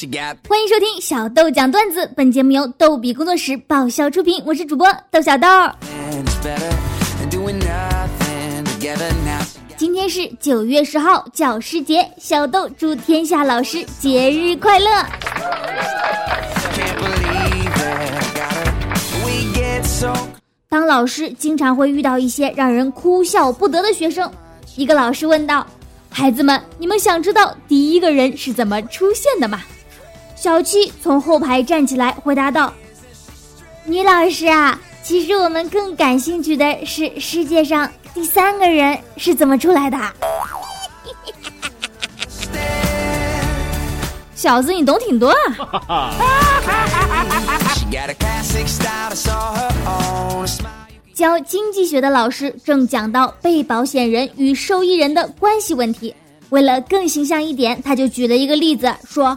欢迎收听小豆讲段子，本节目由逗比工作室爆笑出品，我是主播豆小豆。今天是九月十号，教师节，小豆祝天下老师节日快乐。当老师经常会遇到一些让人哭笑不得的学生。一个老师问道：“孩子们，你们想知道第一个人是怎么出现的吗？”小七从后排站起来回答道：“女老师啊，其实我们更感兴趣的是世界上第三个人是怎么出来的。”小子，你懂挺多啊！教经济学的老师正讲到被保险人与受益人的关系问题。为了更形象一点，他就举了一个例子，说：“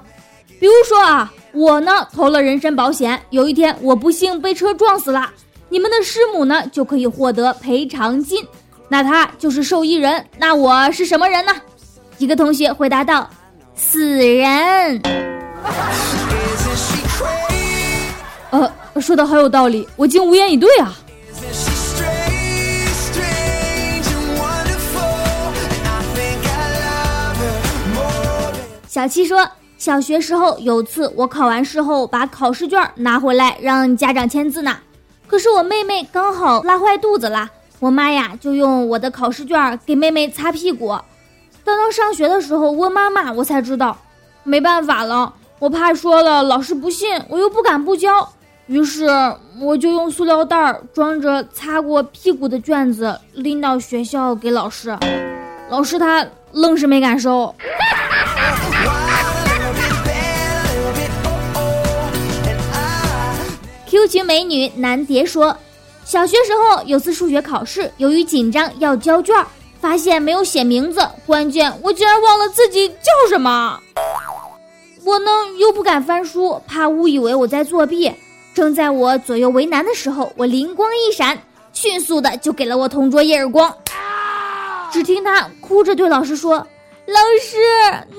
比如说啊，我呢投了人身保险，有一天我不幸被车撞死了，你们的师母呢就可以获得赔偿金，那他就是受益人。那我是什么人呢？”一个同学回答道：“死人。”呃，说的好有道理，我竟无言以对啊。小七说，小学时候有次我考完试后把考试卷拿回来让家长签字呢，可是我妹妹刚好拉坏肚子了，我妈呀就用我的考试卷给妹妹擦屁股。等到上学的时候问妈妈，我才知道，没办法了，我怕说了老师不信，我又不敢不交，于是我就用塑料袋装着擦过屁股的卷子拎到学校给老师，老师他愣是没敢收。Q 群美女南蝶说：“小学时候有次数学考试，由于紧张要交卷，发现没有写名字，关键我竟然忘了自己叫什么。我呢又不敢翻书，怕误以为我在作弊。正在我左右为难的时候，我灵光一闪，迅速的就给了我同桌一耳光。只听他哭着对老师说。”老师，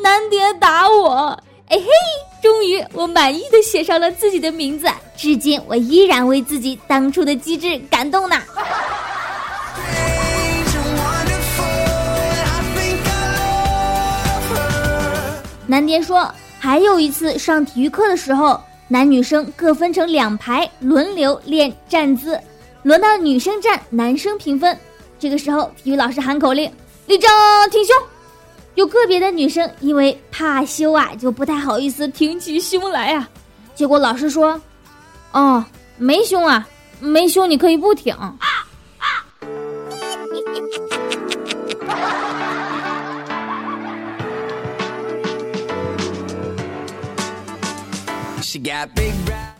南蝶打我，哎嘿！终于，我满意的写上了自己的名字。至今，我依然为自己当初的机智感动呢。南蝶说，还有一次上体育课的时候，男女生各分成两排，轮流练站姿，轮到女生站，男生评分。这个时候，体育老师喊口令：立正，挺胸。有个别的女生因为怕羞啊，就不太好意思挺起胸来啊。结果老师说：“哦，没胸啊，没胸，你可以不挺。”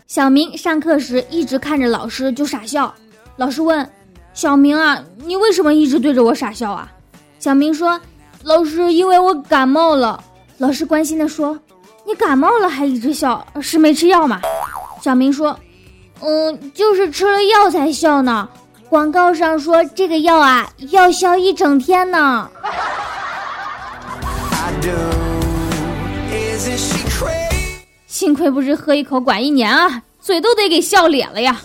小明上课时一直看着老师就傻笑。老师问：“小明啊，你为什么一直对着我傻笑啊？”小明说。老师，因为我感冒了。老师关心的说：“你感冒了还一直笑，是没吃药吗？”小明说：“嗯，就是吃了药才笑呢。广告上说这个药啊，要笑一整天呢。”幸亏不是喝一口管一年啊，嘴都得给笑咧了呀。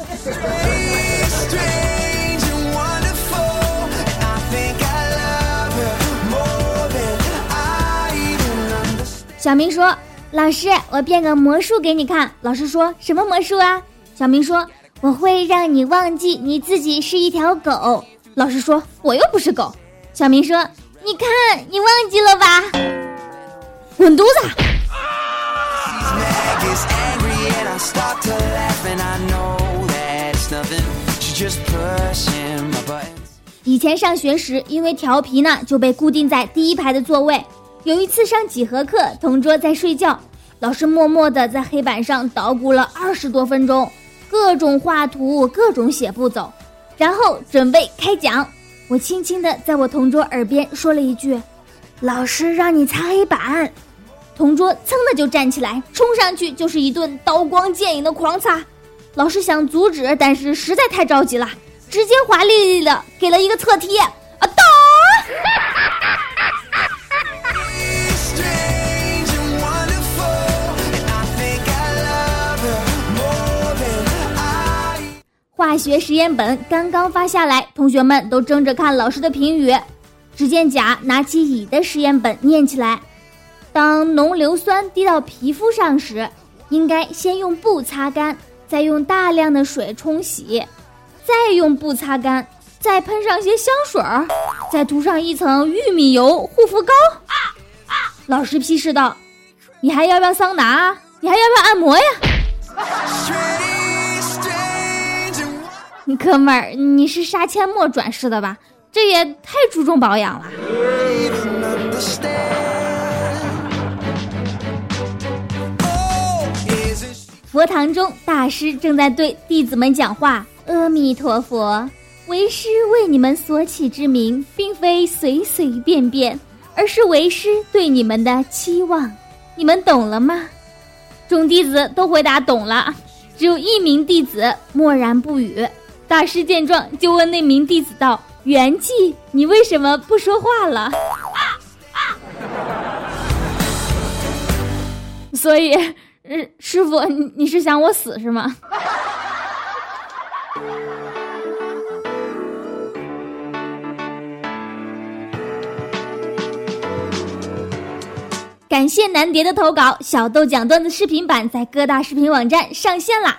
小明说：“老师，我变个魔术给你看。”老师说什么魔术啊？小明说：“我会让你忘记你自己是一条狗。”老师说：“我又不是狗。”小明说：“你看，你忘记了吧？”滚犊子！以前上学时，因为调皮呢，就被固定在第一排的座位。有一次上几何课，同桌在睡觉，老师默默地在黑板上捣鼓了二十多分钟，各种画图，各种写步骤，然后准备开讲。我轻轻地在我同桌耳边说了一句：“老师让你擦黑板。”同桌噌的就站起来，冲上去就是一顿刀光剑影的狂擦。老师想阻止，但是实在太着急了，直接华丽丽的给了一个侧踢，啊，到！学实验本刚刚发下来，同学们都争着看老师的评语。只见甲拿起乙的实验本念起来：“当浓硫酸滴到皮肤上时，应该先用布擦干，再用大量的水冲洗，再用布擦干，再喷上些香水儿，再涂上一层玉米油护肤膏。”老师批示道：“你还要不要桑拿？你还要不要按摩呀？”哥们儿，你是杀阡陌转世的吧？这也太注重保养了。佛堂中，大师正在对弟子们讲话：“阿弥陀佛，为师为你们所起之名，并非随随便便，而是为师对你们的期望。你们懂了吗？”众弟子都回答懂了，只有一名弟子默然不语。大师见状，就问那名弟子道：“元气，你为什么不说话了？”所以，师傅，你你是想我死是吗？感谢南蝶的投稿，小豆讲段子视频版在各大视频网站上线啦。